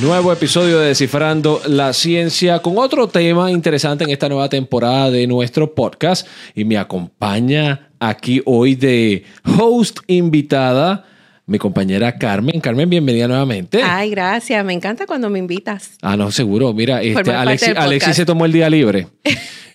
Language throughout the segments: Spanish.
Nuevo episodio de Descifrando la Ciencia con otro tema interesante en esta nueva temporada de nuestro podcast. Y me acompaña aquí hoy de host invitada mi compañera Carmen. Carmen, bienvenida nuevamente. Ay, gracias. Me encanta cuando me invitas. Ah, no, seguro. Mira, este, Alexis, se tomó el día libre.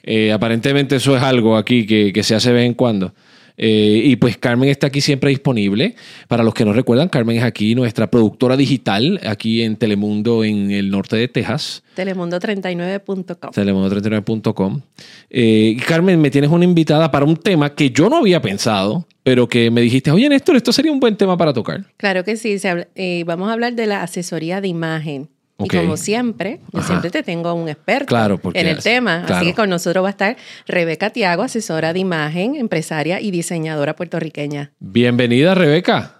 Eh, aparentemente eso es algo aquí que, que se hace de vez en cuando. Eh, y pues Carmen está aquí siempre disponible. Para los que no recuerdan, Carmen es aquí nuestra productora digital, aquí en Telemundo en el norte de Texas. Telemundo39.com. Telemundo39.com. Eh, Carmen, me tienes una invitada para un tema que yo no había pensado, pero que me dijiste, oye Néstor, esto sería un buen tema para tocar. Claro que sí. Eh, vamos a hablar de la asesoría de imagen. Y como siempre, yo siempre te tengo un experto en el tema. Así que con nosotros va a estar Rebeca Tiago, asesora de imagen, empresaria y diseñadora puertorriqueña. Bienvenida, Rebeca.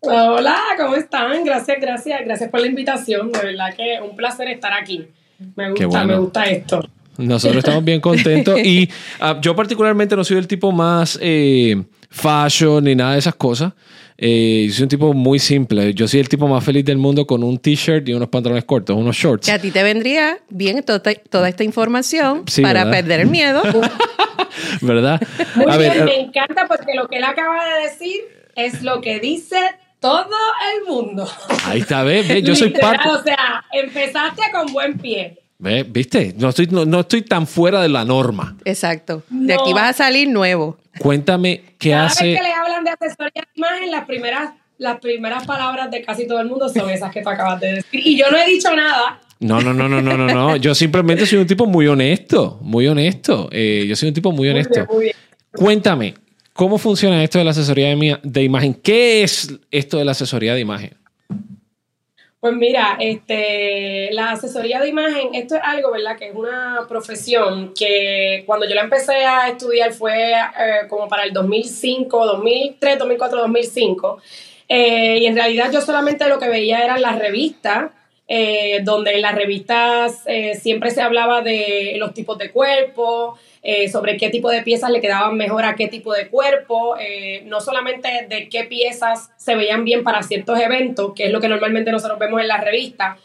Hola, ¿cómo están? Gracias, gracias, gracias por la invitación. De verdad que un placer estar aquí. Me gusta, me gusta esto. Nosotros estamos bien contentos y ah, yo particularmente no soy el tipo más eh, fashion ni nada de esas cosas. Eh, yo soy un tipo muy simple. Yo soy el tipo más feliz del mundo con un t-shirt y unos pantalones cortos, unos shorts. Que a ti te vendría bien toda, esta información para perder el miedo. ¿Verdad? Muy bien, me encanta porque lo que él acaba de decir es lo que dice todo el mundo. Ahí está, ve, yo soy parte. O sea, empezaste con buen pie. ¿Ve? ¿Viste? No estoy, no, estoy tan fuera de la norma. Exacto. De aquí vas a salir nuevo. Cuéntame qué Cada hace. Vez que le hablan de asesoría de imagen, las primeras, las primeras palabras de casi todo el mundo son esas que tú acabas de decir. Y yo no he dicho nada. No, no, no, no, no, no, no. Yo simplemente soy un tipo muy honesto, muy honesto. Eh, yo soy un tipo muy honesto. Cuéntame, ¿cómo funciona esto de la asesoría de, de imagen? ¿Qué es esto de la asesoría de imagen? Pues mira, este, la asesoría de imagen, esto es algo, ¿verdad? Que es una profesión que cuando yo la empecé a estudiar fue eh, como para el 2005, 2003, 2004, 2005. y en realidad yo solamente lo que veía eran las revistas, eh, donde en las revistas eh, siempre se hablaba de los tipos de cuerpo, eh, sobre qué tipo de piezas le quedaban mejor a qué tipo de cuerpo, eh, no solamente de qué piezas se veían bien para ciertos eventos, que es lo que normalmente nosotros vemos en las revistas,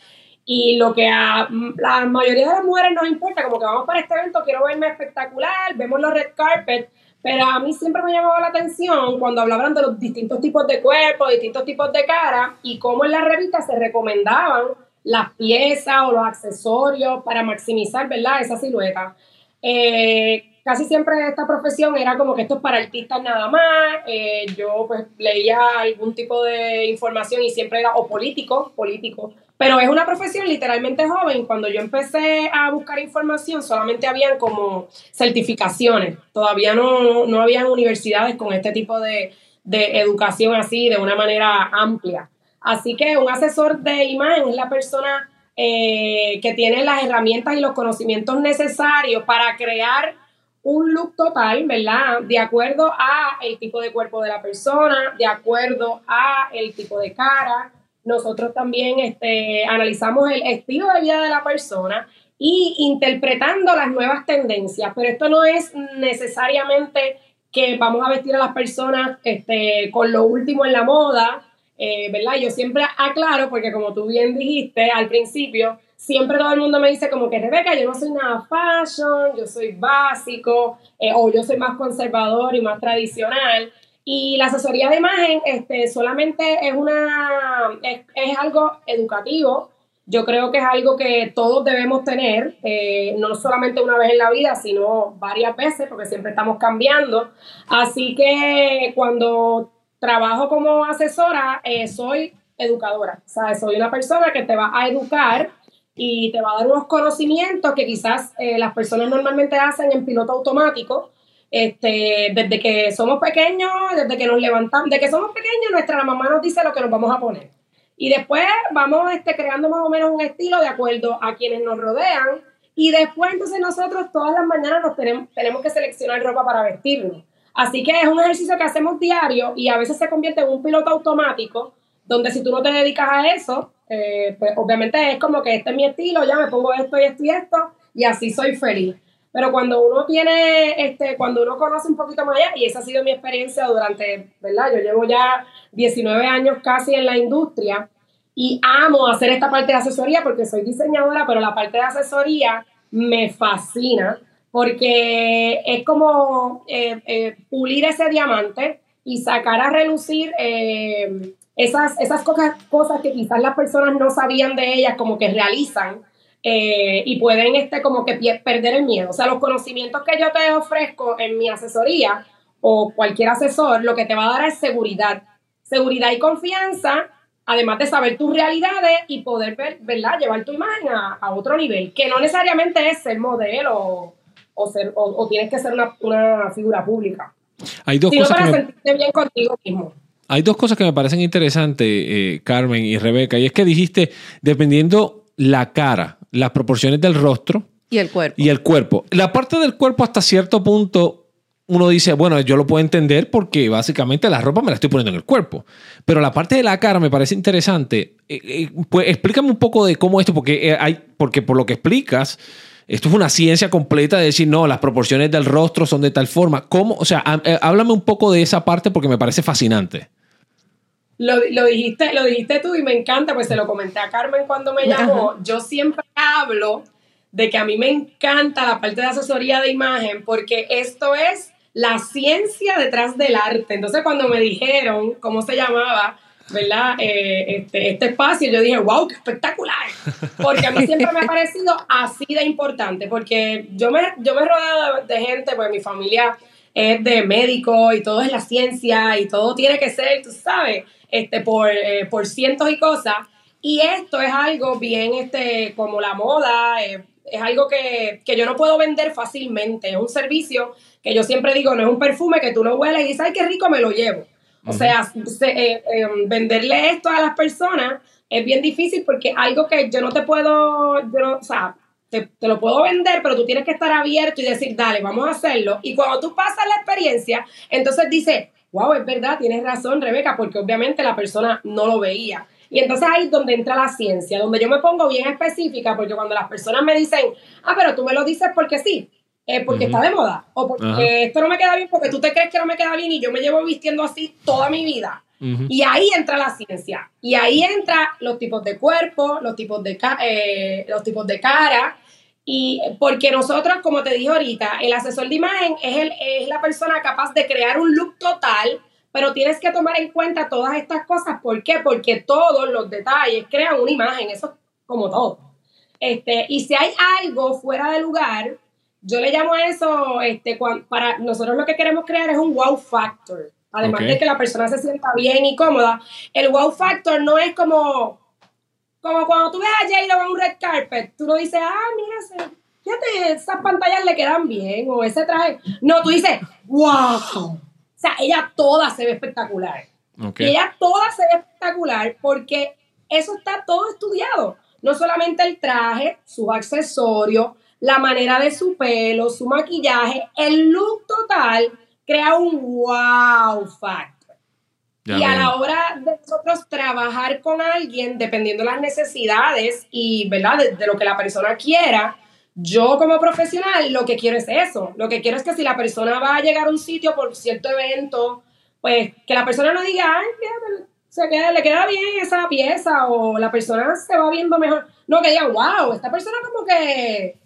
y lo que a la mayoría de las mujeres nos importa, como que vamos para este evento, quiero verme espectacular, vemos los red carpet, pero a mí siempre me llamaba la atención cuando hablaban de los distintos tipos de cuerpo, distintos tipos de cara, y cómo en las revistas se recomendaban las piezas o los accesorios para maximizar, ¿verdad? Esa silueta. Eh, casi siempre esta profesión era como que esto es para artistas nada más. Eh, yo pues leía algún tipo de información y siempre era o político, político. Pero es una profesión literalmente joven. Cuando yo empecé a buscar información solamente habían como certificaciones. Todavía no, no habían universidades con este tipo de, de educación así de una manera amplia. Así que un asesor de imagen es la persona eh, que tiene las herramientas y los conocimientos necesarios para crear un look total, ¿verdad? De acuerdo a el tipo de cuerpo de la persona, de acuerdo a el tipo de cara. Nosotros también este, analizamos el estilo de vida de la persona y interpretando las nuevas tendencias, pero esto no es necesariamente que vamos a vestir a las personas este, con lo último en la moda, eh, ¿verdad? Yo siempre aclaro, porque como tú bien dijiste al principio, siempre todo el mundo me dice como que Rebeca, yo no soy nada fashion, yo soy básico, eh, o yo soy más conservador y más tradicional. Y la asesoría de imagen este, solamente es, una, es, algo educativo. Yo creo que es algo que todos debemos tener, eh, no solamente una vez en la vida, sino varias veces, porque siempre estamos cambiando. Así que cuando trabajo como asesora, eh, soy educadora, o sea, soy una persona que te va a educar y te va a dar unos conocimientos que quizás eh, las personas normalmente hacen en piloto automático. Este, desde que somos pequeños, desde que nos levantamos, desde que somos pequeños, nuestra mamá nos dice lo que nos vamos a poner. Y después vamos este, creando más o menos un estilo de acuerdo a quienes nos rodean. Y después entonces nosotros todas las mañanas nos tenemos, tenemos que seleccionar ropa para vestirnos. Así que es un ejercicio que hacemos diario y a veces se convierte en un piloto automático, donde si tú no te dedicas a eso, eh, pues obviamente es como que este es mi estilo, ya me pongo esto y esto y esto, y así soy feliz. Pero cuando uno tiene, este, cuando uno conoce un poquito más allá, y esa ha sido mi experiencia durante, ¿verdad? Yo llevo ya 19 años casi en la industria, y amo hacer esta parte de asesoría porque soy diseñadora, pero la parte de asesoría me fascina porque es como eh, eh, pulir ese diamante y sacar a relucir eh, esas, esas cosas, cosas que quizás las personas no sabían de ellas, como que realizan y pueden este, como que perder el miedo. O sea, los conocimientos que yo te ofrezco en mi asesoría o cualquier asesor, lo que te va a dar es seguridad. Seguridad y confianza además de saber tus realidades y poder ver, ¿verdad? llevar tu imagen a, otro nivel, que no necesariamente es ser modelo o, ser, o, tienes que ser una, figura pública. Hay dos cosas para sentirte bien contigo mismo. Hay dos cosas que me parecen interesantes, eh, Carmen y Rebeca, y es que dijiste, dependiendo la cara, las proporciones del rostro. Y el cuerpo. Y el cuerpo. La parte del cuerpo hasta cierto punto uno dice, bueno, yo lo puedo entender porque básicamente la ropa me la estoy poniendo en el cuerpo. Pero la parte de la cara me parece interesante. Eh, eh, pues explícame un poco de cómo esto, porque eh, hay, porque por lo que explicas, esto es una ciencia completa de decir, no, las proporciones del rostro son de tal forma. ¿Cómo? O sea, háblame un poco de esa parte porque me parece fascinante. Lo, lo, dijiste, lo dijiste tú y me encanta, pues se lo comenté a Carmen cuando me llamó. Yo siempre hablo de que a mí me encanta la parte de asesoría de imagen porque esto es la ciencia detrás del arte. Entonces, cuando me dijeron cómo se llamaba, ¿verdad? Eh, este, este, espacio, yo dije, wow, qué espectacular. Porque a mí siempre me ha parecido así de importante, porque yo me, yo me he rodeado de, gente, pues mi familia es de médico y todo es la ciencia y todo tiene que ser, tú sabes, este, por, eh, por cientos y cosas. Y esto es algo bien, este, como la moda, eh, es algo que, que yo no puedo vender fácilmente, es un servicio que yo siempre digo, no es un perfume que tú lo hueles y dices, ay, qué rico, me lo llevo. O sea, eh, em, venderle esto a las personas es bien difícil porque algo que yo no te puedo, o sea, te, lo puedo vender, pero tú tienes que estar abierto y decir, dale, vamos a hacerlo. Y cuando tú pasas la experiencia, entonces dices, wow, es verdad, tienes razón, Rebeca, porque obviamente la persona no lo veía. Y entonces ahí es donde entra la ciencia, donde yo me pongo bien específica, porque cuando las personas me dicen, ah, pero tú me lo dices porque sí, eh, porque está de moda o porque esto no me queda bien porque tú te crees que no me queda bien y yo me llevo vistiendo así toda mi vida. Y ahí entra la ciencia. Y ahí entra los tipos de cuerpo, los tipos de, eh, los tipos de cara. Y porque nosotros, como te dije ahorita, el asesor de imagen es, el, es la persona capaz de crear un look total, pero tienes que tomar en cuenta todas estas cosas. ¿Por qué? Porque todos los detalles crean una imagen, eso es como todo. Este, y si hay algo fuera de lugar, yo le llamo a eso, este, para nosotros lo que queremos crear es un wow factor. Además de que la persona se sienta bien y cómoda, el wow factor no es como, como cuando tú ves a J-Lo en un red carpet, tú no dices, ah, mira, fíjate, esas pantallas le quedan bien, o ese traje. No, tú dices, wow. O sea, ella toda se ve espectacular. Y ella toda se ve espectacular porque eso está todo estudiado. No solamente el traje, sus accesorios, la manera de su pelo, su maquillaje, el look total crea un wow factor. y a la hora de nosotros trabajar con alguien, dependiendo de las necesidades y ¿verdad? De, lo que la persona quiera, yo como profesional lo que quiero es eso. Lo que quiero es que si la persona va a llegar a un sitio por cierto evento, pues que la persona no diga, ay, se le queda bien esa pieza o la persona se va viendo mejor. No, que diga, wow, esta persona como que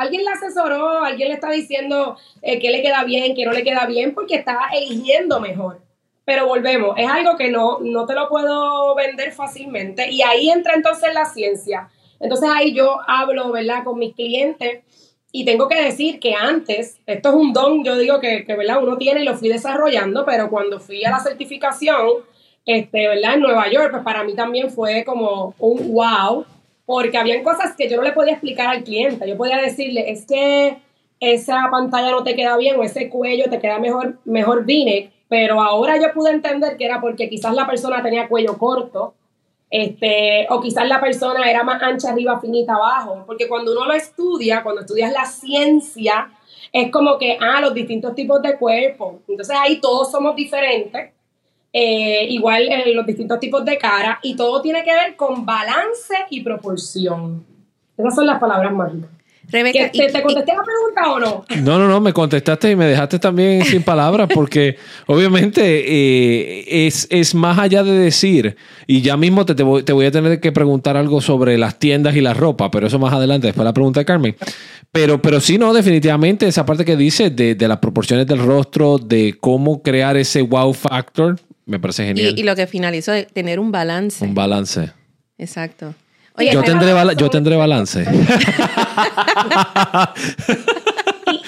alguien la asesoró, alguien le está diciendo eh, qué le queda bien, qué no le queda bien, porque está eligiendo mejor. Pero volvemos, es algo que no, no te lo puedo vender fácilmente. Y ahí entra entonces la ciencia. Entonces ahí yo hablo, ¿verdad?, con mis clientes. Y tengo que decir que antes, esto es un don, yo digo que, que ¿verdad? uno tiene y lo fui desarrollando, pero cuando fui a la certificación, este, ¿verdad? En Nueva York, pues para mí también fue como un wow, porque habían cosas que yo no le podía explicar al cliente. Yo podía decirle, es que esa pantalla no te queda bien o ese cuello te queda mejor, mejor pero ahora yo pude entender que era porque quizás la persona tenía cuello corto, este, o quizás la persona era más ancha arriba, finita abajo, porque cuando uno lo estudia, cuando estudias la ciencia, es como que, ah, los distintos tipos de cuerpo, entonces ahí todos somos diferentes, eh, igual en los distintos tipos de cara, y todo tiene que ver con balance y proporción. Esas son las palabras mágicas. Rebeca, ¿Te, contesté la pregunta o no? No, no, no, me contestaste y me dejaste también sin palabras porque obviamente eh, es, es, más allá de decir, y ya mismo te, te, voy, a tener que preguntar algo sobre las tiendas y la ropa, pero eso más adelante, después la pregunta de Carmen. Pero, pero sí, no, definitivamente esa parte que dice de, de las proporciones del rostro, de cómo crear ese wow factor, me parece genial. Y, lo que finalizó, de tener un balance. Un balance. Exacto yo, tendré yo tendré balance.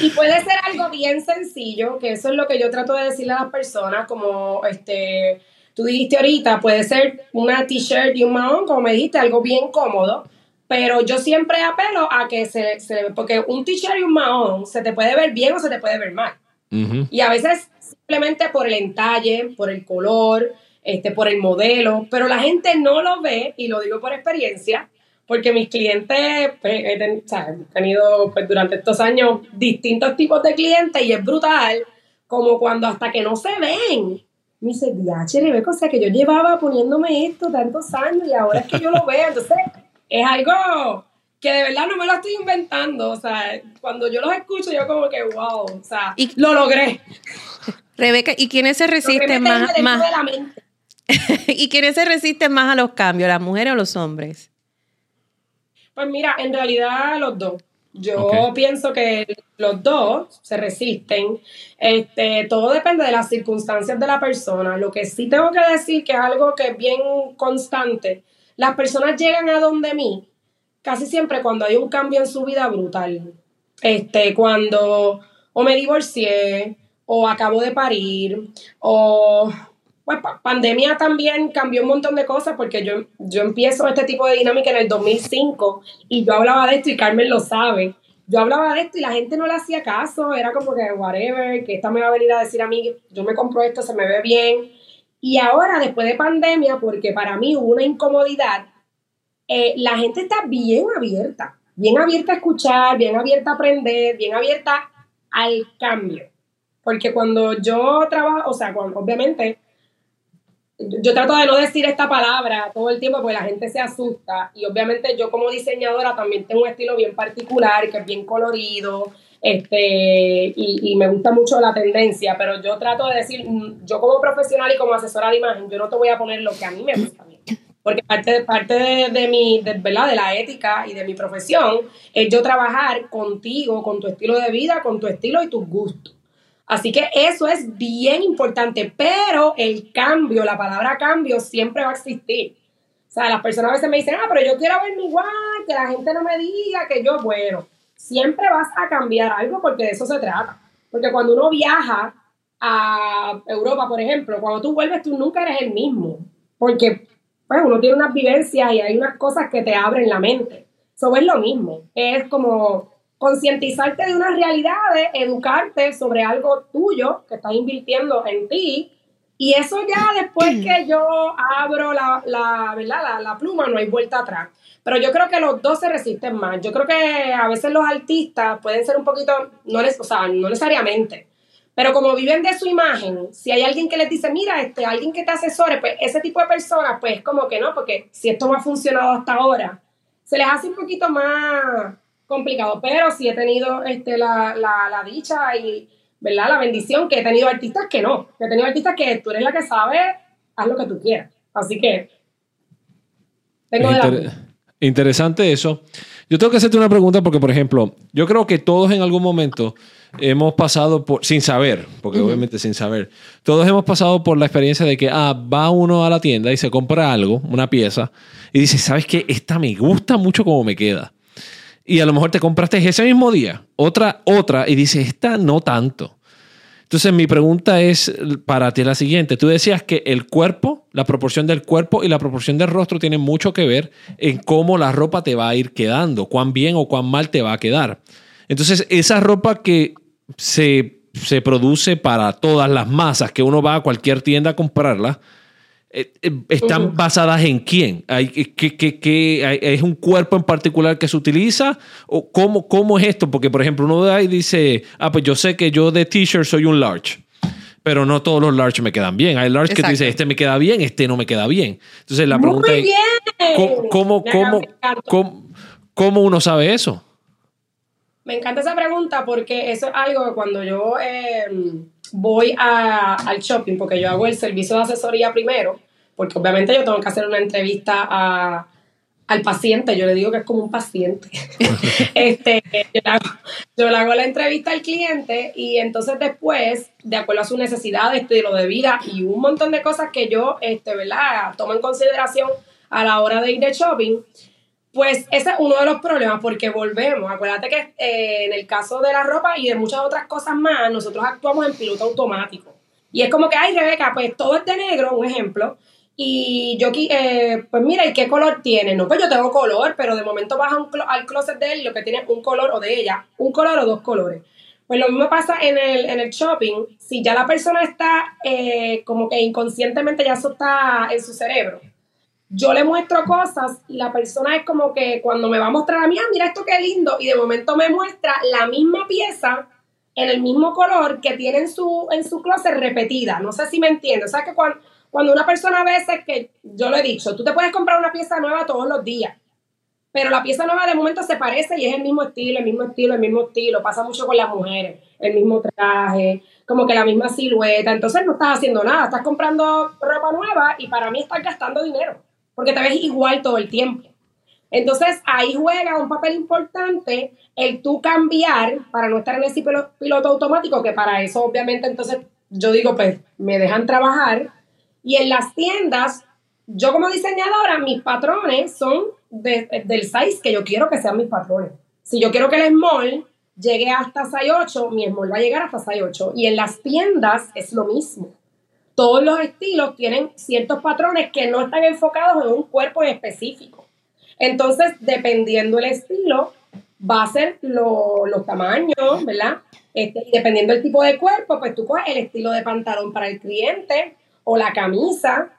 y, puede ser algo bien sencillo, que eso es lo que yo trato de decirle a las personas, como este, tú dijiste ahorita, puede ser una t-shirt y un mahón, como me dijiste, algo bien cómodo, pero yo siempre apelo a que se, se porque un t-shirt y un mahón se te puede ver bien o se te puede ver mal. Y a veces simplemente por el entalle, por el color, este, por el modelo, pero la gente no lo ve, y lo digo por experiencia, porque mis clientes, pues, he, tenido pues, durante estos años distintos tipos de clientes y es brutal, como cuando hasta que no se ven, me dice, diache, Rebeca, o sea que yo llevaba poniéndome esto tantos años y ahora es que yo lo veo, entonces es algo que de verdad no me lo estoy inventando, o sea, cuando yo los escucho yo como que, wow, o sea, lo logré. Rebeca, ¿y quiénes se resisten más? más... ¿Y quiénes se resisten más a los cambios, las mujeres o los hombres? Pues mira, en realidad los dos. Yo pienso que los dos se resisten. Este, todo depende de las circunstancias de la persona. Lo que sí tengo que decir que es algo que es bien constante. Las personas llegan a donde mí casi siempre cuando hay un cambio en su vida brutal. Este, cuando o me divorcié, o acabo de parir, o pues pandemia también cambió un montón de cosas porque yo, yo empiezo este tipo de dinámica en el 2005 y yo hablaba de esto y Carmen lo sabe. Yo hablaba de esto y la gente no le hacía caso, era como que whatever, que esta me va a venir a decir a mí, yo me compro esto, se me ve bien. Y ahora, después de pandemia, porque para mí hubo una incomodidad, eh, la gente está bien abierta, bien abierta a escuchar, bien abierta a aprender, bien abierta al cambio. Porque cuando yo trabajo, o sea, obviamente yo trato de no decir esta palabra todo el tiempo porque la gente se asusta. Y obviamente yo como diseñadora también tengo un estilo bien particular que es bien colorido este y, me gusta mucho la tendencia pero yo trato de decir mm, yo como profesional y como asesora de imagen yo no te voy a poner lo que a mí me gusta porque parte, parte de, de mi de, ¿verdad? de la ética y de mi profesión es yo trabajar contigo con tu estilo de vida con tu estilo y tus gustos Así que eso es bien importante, pero el cambio, la palabra cambio siempre va a existir. O sea, las personas a veces me dicen, ah, pero yo quiero verme igual, que la gente no me diga que yo, bueno, siempre vas a cambiar algo porque de eso se trata. Porque cuando uno viaja a Europa, por ejemplo, cuando tú vuelves tú nunca eres el mismo, porque pues, uno tiene unas vivencias y hay unas cosas que te abren la mente. Eso es lo mismo, es como concientizarte de unas realidades, educarte sobre algo tuyo que estás invirtiendo en ti. Y eso ya después que yo abro la, la, ¿verdad? la, pluma, no hay vuelta atrás. Pero yo creo que los dos se resisten más. Yo creo que a veces los artistas pueden ser un poquito, no, o sea, no necesariamente, pero como viven de su imagen, si hay alguien que les dice, mira, este, alguien que te asesore, pues ese tipo de personas, pues como que no, porque si esto no ha funcionado hasta ahora, se les hace un poquito más, complicado, pero sí he tenido este, la, la, dicha y ¿verdad? la bendición que he tenido artistas que no, que he tenido artistas que tú eres la que sabe, haz lo que tú quieras. Así que tengo Interesante eso. Yo tengo que hacerte una pregunta porque, por ejemplo, yo creo que todos en algún momento hemos pasado por, sin saber, porque obviamente sin saber, todos hemos pasado por la experiencia de que, ah, va uno a la tienda y se compra algo, una pieza, y dice, ¿sabes qué? Esta me gusta mucho como me queda y a lo mejor te compraste ese mismo día otra, otra y dices, esta no tanto. Entonces mi pregunta es para ti la siguiente. Tú decías que el cuerpo, la proporción del cuerpo y la proporción del rostro tienen mucho que ver en cómo la ropa te va a ir quedando, cuán bien o cuán mal te va a quedar. Entonces esa ropa que se, se produce para todas las masas, que uno va a cualquier tienda a comprarla, ¿Están basadas en quién? ¿Hay, que, ¿Es un cuerpo en particular que se utiliza? ¿O cómo, cómo es esto? Porque, por ejemplo, uno de ahí dice, ah, pues yo sé que yo de t-shirt soy un large, pero no todos los large me quedan bien. Hay large que dice, este me queda bien, este no me queda bien. Entonces la pregunta es, ¿cómo, cómo, cómo, cómo uno sabe eso? Me encanta esa pregunta porque eso es algo que cuando yo em, voy al shopping, porque yo hago el servicio de asesoría primero, porque obviamente yo tengo que hacer una entrevista a, al paciente, yo le digo que es como un paciente. este, yo le, hago, la entrevista al cliente y entonces después, de acuerdo a su necesidad, estilo de vida y un montón de cosas que yo, este, ¿verdad? Tomo en consideración a la hora de ir de shopping, pues ese es uno de los problemas porque volvemos. Acuérdate que eh, en el caso de la ropa y de muchas otras cosas más, nosotros actuamos en piloto automático. Y es como que, ay, Rebeca, pues todo es de negro, un ejemplo. Y yo, eh, pues mira, ¿y qué color tiene? No, pues yo tengo color, pero de momento vas al closet de él y lo que tiene es un color o de ella, un color o dos colores. Pues lo mismo pasa en el, en el shopping. Si ya la persona está eh, como que inconscientemente ya eso está en su cerebro. Yo le muestro cosas y la persona es como que cuando me va a mostrar a mí, ah, mira esto qué lindo, y de momento me muestra la misma pieza en el mismo color que tiene en su, en su closet repetida. No sé si me entiendes. O sea que cuando cuando una persona a veces que, yo lo he dicho, tú te puedes comprar una pieza nueva todos los días, pero la pieza nueva de momento se parece y es el mismo estilo, el mismo estilo, el mismo estilo. Pasa mucho con las mujeres, el mismo traje, como que la misma silueta. Entonces no estás haciendo nada, estás comprando ropa nueva y para mí estás gastando dinero, porque te ves igual todo el tiempo. Entonces ahí juega un papel importante el tú cambiar para no estar en ese piloto automático, que para eso obviamente entonces yo digo, pues me dejan trabajar y en las tiendas, yo como diseñadora, mis patrones son del size que yo quiero que sean mis patrones. Si yo quiero que el small llegue hasta size 8, mi small va a llegar hasta size 8. Y en las tiendas es lo mismo. Todos los estilos tienen ciertos patrones que no están enfocados en un cuerpo específico. Entonces, dependiendo el estilo, va a ser los tamaños, ¿verdad? Este, y dependiendo del tipo de cuerpo, pues tú coges el estilo de pantalón para el cliente, o la camisa.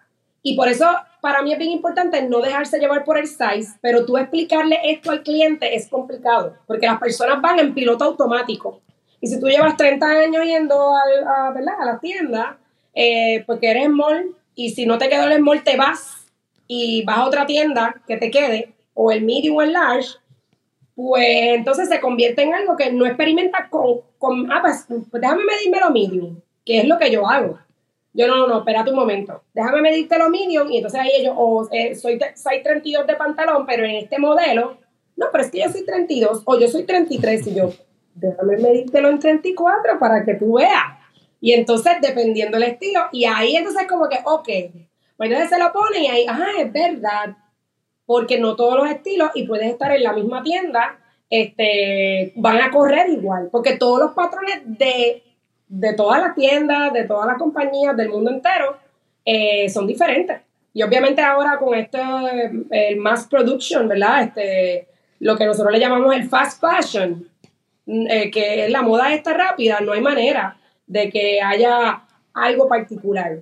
Y por eso para mí es bien importante no dejarse llevar por el size, pero tú explicarle esto al cliente es complicado, porque las personas van en piloto automático. Y si tú llevas 30 años yendo a, ¿verdad? a la tienda, eh, porque eres mall, y si no te quedó el mall, te vas y vas a otra tienda que te quede, o el medium o el large, pues entonces se convierte en algo que no experimenta con, con ah, pues, pues déjame medirme lo medium, que es lo que yo hago. Yo no, no, no, espérate un momento. Déjame medirte lo medium y entonces ahí ellos, o eh, soy, soy 32 de pantalón, pero en este modelo, no, pero es que yo soy 32 o yo soy 33 y yo, déjame medírtelo en 34 para que tú veas. Y entonces, dependiendo del estilo, y ahí entonces como que, ok, pues entonces se lo ponen y ahí, ajá, es verdad, porque no todos los estilos, y puedes estar en la misma tienda, este, van a correr igual, porque todos los patrones de de todas las tiendas, de todas las compañías del mundo entero, eh, son diferentes. Y obviamente ahora con este, el mass production, ¿verdad? Este, lo que nosotros le llamamos el fast fashion, mm, eh, que es la moda esta rápida, no hay manera de que haya algo particular.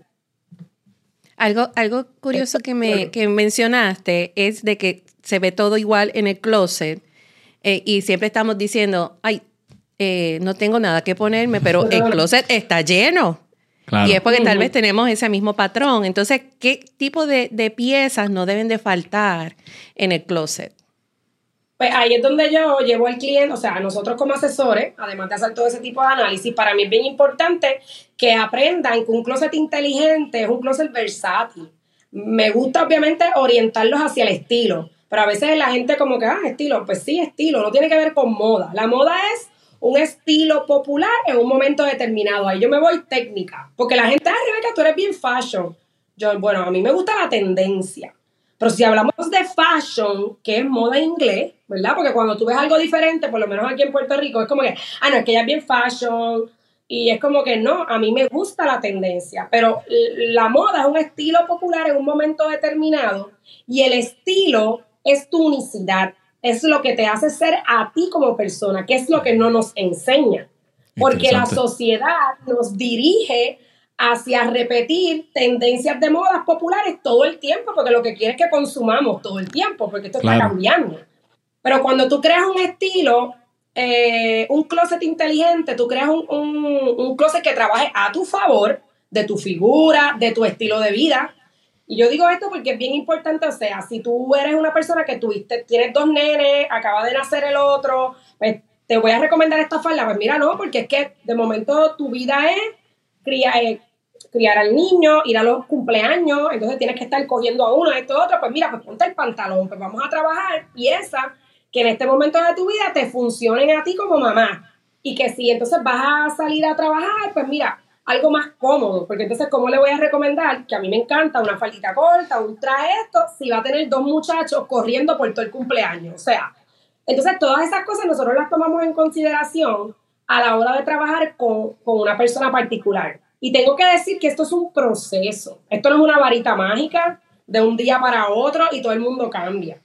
Algo, algo curioso que, me, que mencionaste es de que se ve todo igual en el closet eh, y siempre estamos diciendo, ay, eh, no tengo nada que ponerme, pero el closet está lleno. Y es porque tal vez tenemos ese mismo patrón. Entonces, ¿qué tipo de, piezas no deben de faltar en el closet? Pues ahí es donde yo llevo al cliente, o sea, nosotros como asesores, además de hacer todo ese tipo de análisis, para mí es bien importante que aprendan que un closet inteligente es un closet versátil. Me gusta obviamente orientarlos hacia el estilo, pero a veces la gente como que, ah, estilo, pues sí, estilo, no tiene que ver con moda. La moda es un estilo popular en un momento determinado. Ahí yo me voy técnica. Porque la gente, ah, Rebeca, tú eres bien fashion. Yo, bueno, a mí me gusta la tendencia. Pero si hablamos de fashion, que es moda en inglés, ¿verdad? Porque cuando tú ves algo diferente, por lo menos aquí en Puerto Rico, es como que, ah, no, es que ella es bien fashion. Y es como que no, a mí me gusta la tendencia. Pero la moda es un estilo popular en un momento determinado. Y el estilo es tu unicidad es lo que te hace ser a ti como persona, que es lo que no nos enseña. Porque la sociedad nos dirige hacia repetir tendencias de modas populares todo el tiempo, porque lo que quiere es que consumamos todo el tiempo, porque esto está cambiando. Pero cuando tú creas un estilo, eh, un closet inteligente, tú creas un, un closet que trabaje a tu favor, de tu figura, de tu estilo de vida, y yo digo esto porque es bien importante, o sea, si tú eres una persona que tuviste, tienes dos nenes, acaba de nacer el otro, pues te voy a recomendar esta falda. Pues mira, no, porque es que de momento tu vida es criar, eh, criar al niño, ir a los cumpleaños, entonces tienes que estar cogiendo a uno, esto, a otro. Pues mira, pues ponte el pantalón, pues vamos a trabajar, piensa que en este momento de tu vida te funcionen a ti como mamá. Y que si entonces vas a salir a trabajar, pues mira, algo más cómodo, porque entonces, ¿cómo le voy a recomendar? Que a mí me encanta una faldita corta, un traje esto, si va a tener dos muchachos corriendo por todo el cumpleaños. O sea, entonces todas esas cosas nosotros las tomamos en consideración a la hora de trabajar con, con una persona particular. Y tengo que decir que esto es un proceso. Esto no es una varita mágica de un día para otro y todo el mundo cambia.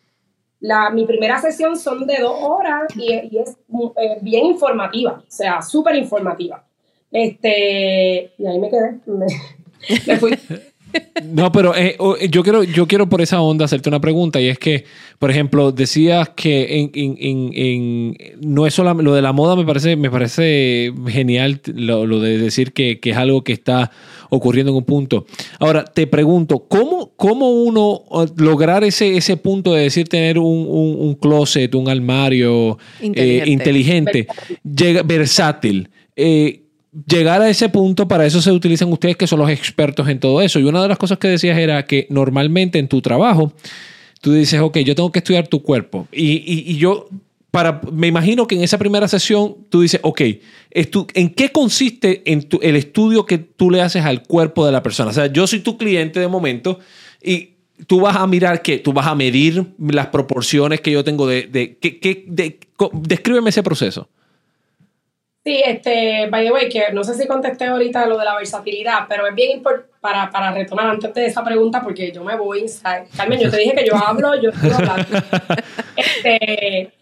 La, mi primera sesión son de dos horas y, es eh, bien informativa, o sea, súper informativa. Este, y ahí me quedé, me, fui. No, pero eh, yo, quiero, yo quiero por esa onda hacerte una pregunta y es que, por ejemplo, decías que en, no es solo lo de la moda, me parece, me parece genial lo, de decir que, es algo que está ocurriendo en un punto. Ahora, te pregunto, ¿cómo, cómo uno lograr ese, ese punto de decir tener un, closet, un armario inteligente, eh, llega, versátil? Eh, llegar a ese punto, para eso se utilizan ustedes que son los expertos en todo eso. Y una de las cosas que decías era que normalmente en tu trabajo, tú dices, ok, yo tengo que estudiar tu cuerpo. Y, yo, para, me imagino que en esa primera sesión tú dices, ok, ¿en qué consiste en el estudio que tú le haces al cuerpo de la persona? O sea, yo soy tu cliente de momento y tú vas a mirar que tú vas a medir las proporciones que yo tengo de, de, de descríbeme ese proceso. Sí, este, by the way, que no sé si contesté ahorita lo de la versatilidad, pero es bien importante para, para retomar antes de esa pregunta, porque yo me voy inside. Carmen, yo te dije que yo hablo, yo estoy hablando. Este,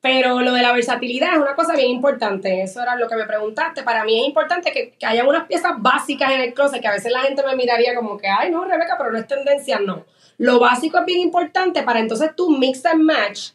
pero lo de la versatilidad es una cosa bien importante. Eso era lo que me preguntaste. Para mí es importante que, que haya unas piezas básicas en el closet que a veces la gente me miraría como que, ay, no, Rebeca, pero no es tendencia. No. Lo básico es bien importante para entonces tú mix and match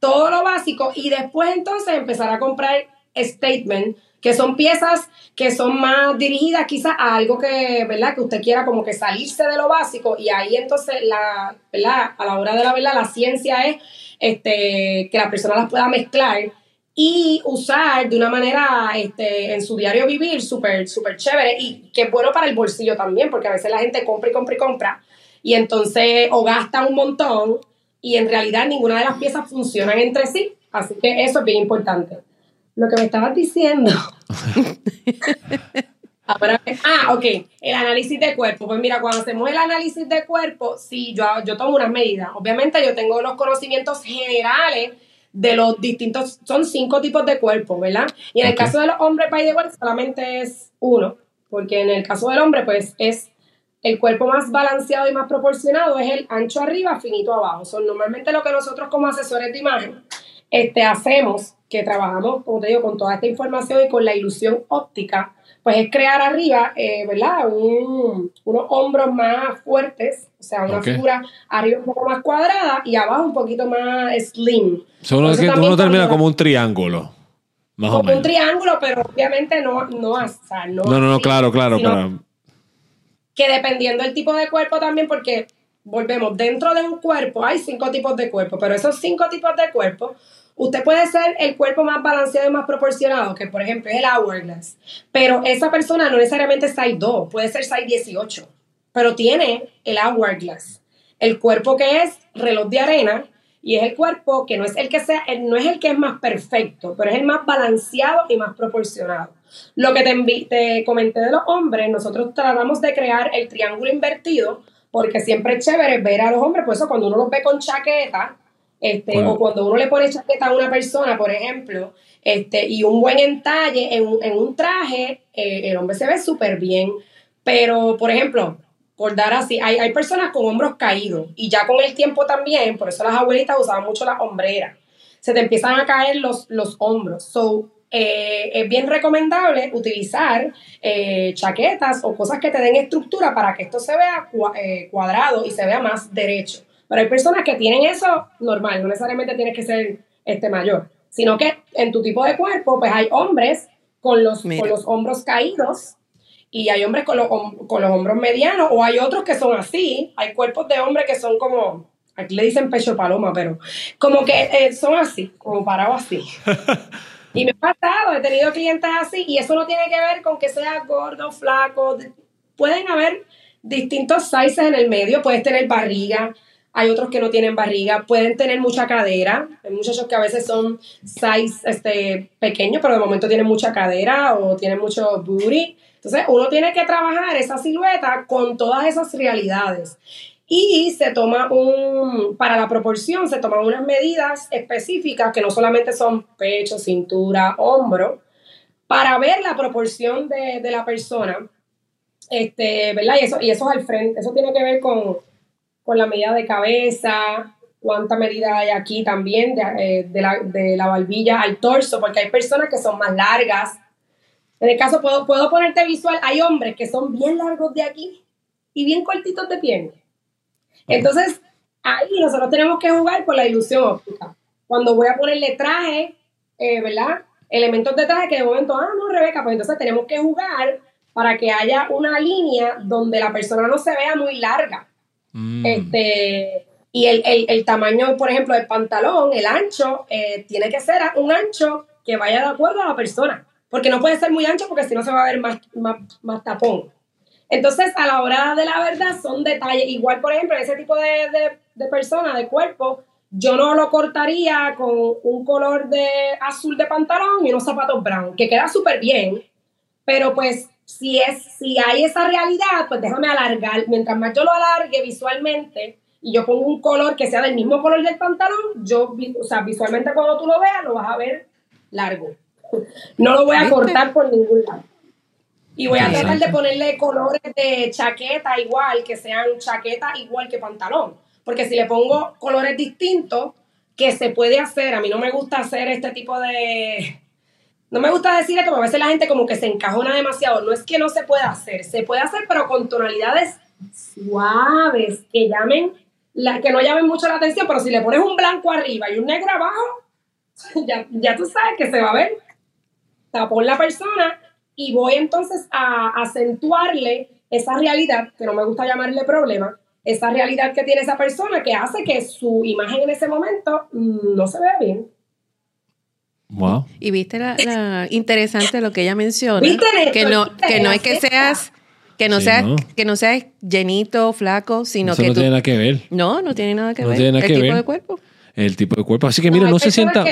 todo lo básico y después entonces empezar a comprar statement, que son piezas que son más dirigidas quizás a algo que, ¿verdad? Que usted quiera como que salirse de lo básico y ahí entonces la, ¿verdad? A la hora de la verdad la ciencia es este, que la persona las pueda mezclar y usar de una manera este, en su diario vivir súper, súper chévere y que es bueno para el bolsillo también, porque a veces la gente compra y compra y compra y entonces o gasta un montón y en realidad ninguna de las piezas funcionan entre sí. Así que eso es bien importante. Lo que me estabas diciendo. ah, ok, el análisis de cuerpo. Pues mira, cuando hacemos el análisis de cuerpo, sí, yo, yo tomo unas medidas. Obviamente yo tengo los conocimientos generales de los distintos, son cinco tipos de cuerpo, ¿verdad? Y en el caso de los hombres, the way, solamente es uno, porque en el caso del hombre, pues es el cuerpo más balanceado y más proporcionado, es el ancho arriba, finito abajo. Son normalmente lo que nosotros como asesores de imagen este, hacemos que trabajamos, como te digo, con toda esta información y con la ilusión óptica, pues es crear arriba, eh, ¿verdad? unos hombros más fuertes, o sea, una figura arriba un poco más cuadrada y abajo un poquito más slim. Solo que uno termina como un triángulo. Más como o menos. un triángulo, pero obviamente no, no, sea, no, no, no, claro, claro, claro. Que dependiendo del tipo de cuerpo también, porque volvemos, dentro de un cuerpo hay cinco tipos de cuerpo, pero esos cinco tipos de cuerpo Usted puede ser el cuerpo más balanceado y más proporcionado, que por ejemplo es el hourglass, pero esa persona no necesariamente es size 2, puede ser size 18, pero tiene el hourglass, el cuerpo que es reloj de arena y es el cuerpo que no es el que sea, no es el que es más perfecto, pero es el más balanceado y más proporcionado. Lo que te, te comenté de los hombres, nosotros tratamos de crear el triángulo invertido porque siempre es chévere ver a los hombres, por eso cuando uno los ve con chaqueta, este, O cuando uno le pone chaqueta a una persona, por ejemplo, este, y un buen entalle en un, en un traje, eh, el hombre se ve súper bien. Pero, por ejemplo, por dar así, hay, hay personas con hombros caídos y ya con el tiempo también, por eso las abuelitas usaban mucho las hombreras, se te empiezan a caer los, los hombros. So, eh, es bien recomendable utilizar eh, chaquetas o cosas que te den estructura para que esto se vea cuadrado y se vea más derecho. Pero hay personas que tienen eso normal, no necesariamente tienes que ser este mayor, sino que en tu tipo de cuerpo, pues hay hombres con los, con los hombros caídos y hay hombres con los, con los hombros medianos o hay otros que son así, hay cuerpos de hombres que son como, aquí le dicen pecho paloma, pero como que eh, son así, como parados así. Y me ha pasado, he tenido clientes así y eso no tiene que ver con que sea gordo, flaco. Pueden haber distintos sizes en el medio, puedes tener barriga, hay otros que no tienen barriga, pueden tener mucha cadera, hay muchachos que a veces son size este, pequeños, pero de momento tienen mucha cadera o tienen mucho booty. Entonces uno tiene que trabajar esa silueta con todas esas realidades. Y se toma un, para la proporción, se toman unas medidas específicas que no solamente son pecho, cintura, hombro, para ver la proporción de, de la persona. Este, ¿verdad? Y eso, y eso es al frente, eso tiene que ver con, con la medida de cabeza, cuánta medida hay aquí también de, eh, de, la, de, la, barbilla al torso, porque hay personas que son más largas. En el caso, puedo, puedo ponerte visual, hay hombres que son bien largos de aquí y bien cortitos de pierna. Entonces, ahí nosotros tenemos que jugar con la ilusión óptica. Cuando voy a ponerle traje, eh, ¿verdad? Elementos de traje que de momento, ah, no, Rebeca, pues entonces tenemos que jugar para que haya una línea donde la persona no se vea muy larga. Mm. Este, y el, tamaño, por ejemplo, del pantalón, el ancho, eh, tiene que ser un ancho que vaya de acuerdo a la persona. Porque no puede ser muy ancho porque si no se va a ver más, más, más tapón. Entonces, a la hora de la verdad, son detalles. Igual, por ejemplo, ese tipo de, de, de persona, de cuerpo, yo no lo cortaría con un color de azul de pantalón y unos zapatos brown, que queda súper bien, pero pues si es, si hay esa realidad, pues déjame alargar. Mientras más yo lo alargue visualmente y yo pongo un color que sea del mismo color del pantalón, yo, o sea, visualmente cuando tú lo veas, lo vas a ver largo. No lo voy a cortar por ningún lado. Y voy a tratar de ponerle colores de chaqueta igual, que sean chaqueta igual que pantalón. Porque si le pongo colores distintos, que se puede hacer, a mí no me gusta hacer este tipo de... No me gusta decir esto, porque a veces la gente como que se encajona demasiado. No es que no se pueda hacer, se puede hacer, pero con tonalidades suaves, que llamen, la, que no llamen mucho la atención, pero si le pones un blanco arriba y un negro abajo, ya, ya tú sabes que se va a ver tapón la persona y voy entonces a acentuarle esa realidad, que no me gusta llamarle problema, esa realidad que tiene esa persona que hace que su imagen en ese momento no se vea bien. Wow. Y viste la, interesante lo que ella menciona, que no que no es que seas que no seas que no seas llenito, flaco, sino que no tiene nada que ver. No, no tiene nada que ver. el tipo de cuerpo. El tipo de cuerpo. Así que mira, no, se sienta.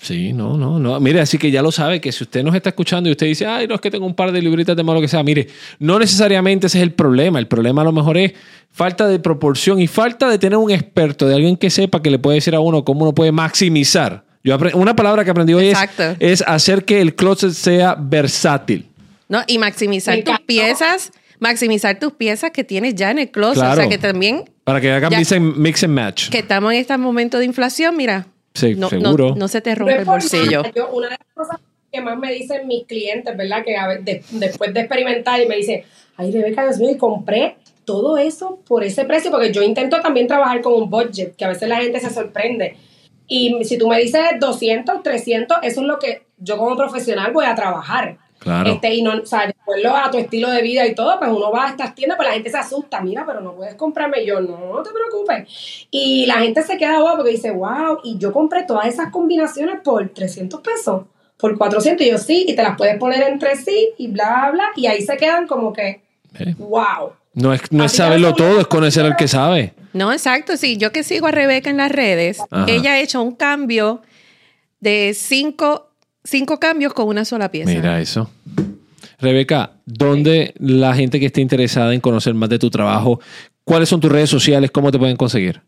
Sí, no, no, no. Mire, así que ya lo sabe que si usted nos está escuchando y usted dice, ay, no es que tengo un par de libritas de malo que sea, mire, no necesariamente ese es el problema. El problema a lo mejor es falta de proporción y falta de tener un experto, de alguien que sepa que le puede decir a uno cómo uno puede maximizar. Yo una palabra que aprendí hoy es, es, hacer que el closet sea versátil. No, y maximizar tus piezas, maximizar tus piezas que tienes ya en el closet. O sea que también. Para que hagan mix and match. Que estamos en este momento de inflación, mira, Sí, no, seguro. No, se te rompe el bolsillo. una de las cosas que más me dicen mis clientes, ¿verdad? Que después de experimentar y me dicen, ay, Rebeca, Dios mío, y compré todo eso por ese precio, porque yo intento también trabajar con un budget, que a veces la gente se sorprende. Y si tú me dices 200, 300, eso es lo que yo como profesional voy a trabajar. Claro. Este, y no, o sea, de acuerdo a tu estilo de vida y todo, pues uno va a estas tiendas, pues la gente se asusta, mira, pero no puedes comprarme yo, no, no te preocupes. Y la gente se queda wow porque dice, wow, y yo compré todas esas combinaciones por 300 pesos, por 400, y yo sí, y te las puedes poner entre sí, y bla, bla, y ahí se quedan como que, wow. No es, no es saberlo todo, es conocer al que sabe. No, exacto, sí, yo que sigo a Rebeca en las redes, ella ha hecho un cambio de cinco cinco cambios con una sola pieza. Mira eso. Rebeca, ¿dónde la gente que esté interesada en conocer más de tu trabajo, cuáles son tus redes sociales, cómo te pueden conseguir?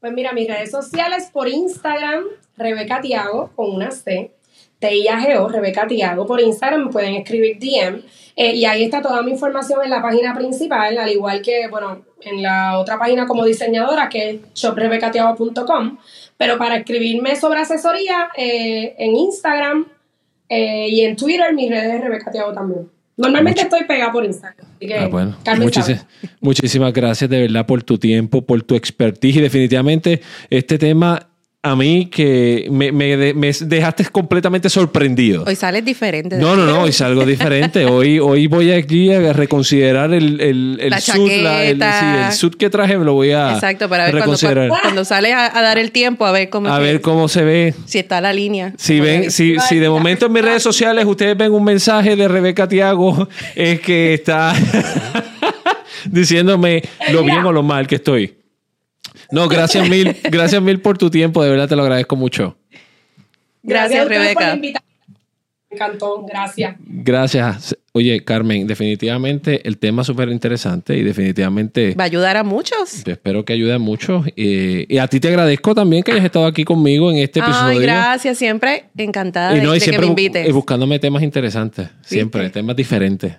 Pues mira, mis redes sociales por Instagram, Rebeca Tiago, con una C, T-I-A-G-O, Rebeca Tiago, por Instagram me pueden escribir DM, eh, y ahí está toda mi información en la página principal, al igual que, bueno, en la otra página como diseñadora, que es shoprebecatiago.com. Pero para escribirme sobre asesoría eh, en Instagram eh, y en Twitter, mis redes Rebeca Tiago también. Normalmente estoy pegada por Instagram. Así que, ah, bueno. muchísimas gracias de verdad por tu tiempo, por tu expertise y definitivamente este tema a mí que me, dejaste completamente sorprendido. Hoy sales diferente. No, no, no, hoy salgo diferente. Hoy, hoy voy aquí a reconsiderar el, el, el, suit, el, suit que traje, me lo voy a Exacto, para ver cuando, cuando, sale a, dar el tiempo, a ver cómo, a ver cómo se ve. Si está la línea. Si, ven, si, si de momento en mis redes sociales ustedes ven un mensaje de Rebeca Tiago, es que está diciéndome lo bien o lo mal que estoy. No, gracias mil, gracias mil por tu tiempo, de verdad te lo agradezco mucho. Gracias, Rebeca. Encantó, gracias. Gracias. Oye, Carmen, definitivamente el tema es súper interesante y definitivamente... Va a ayudar a muchos. Espero que ayude a muchos. Eh, y a ti te agradezco también que hayas estado aquí conmigo en este episodio. Ay, gracias. Siempre encantada de, que me invites. Y buscándome temas interesantes. Siempre, temas diferentes.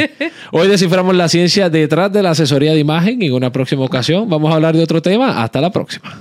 Hoy desciframos la ciencia detrás de la asesoría de imagen y en una próxima ocasión vamos a hablar de otro tema. Hasta la próxima.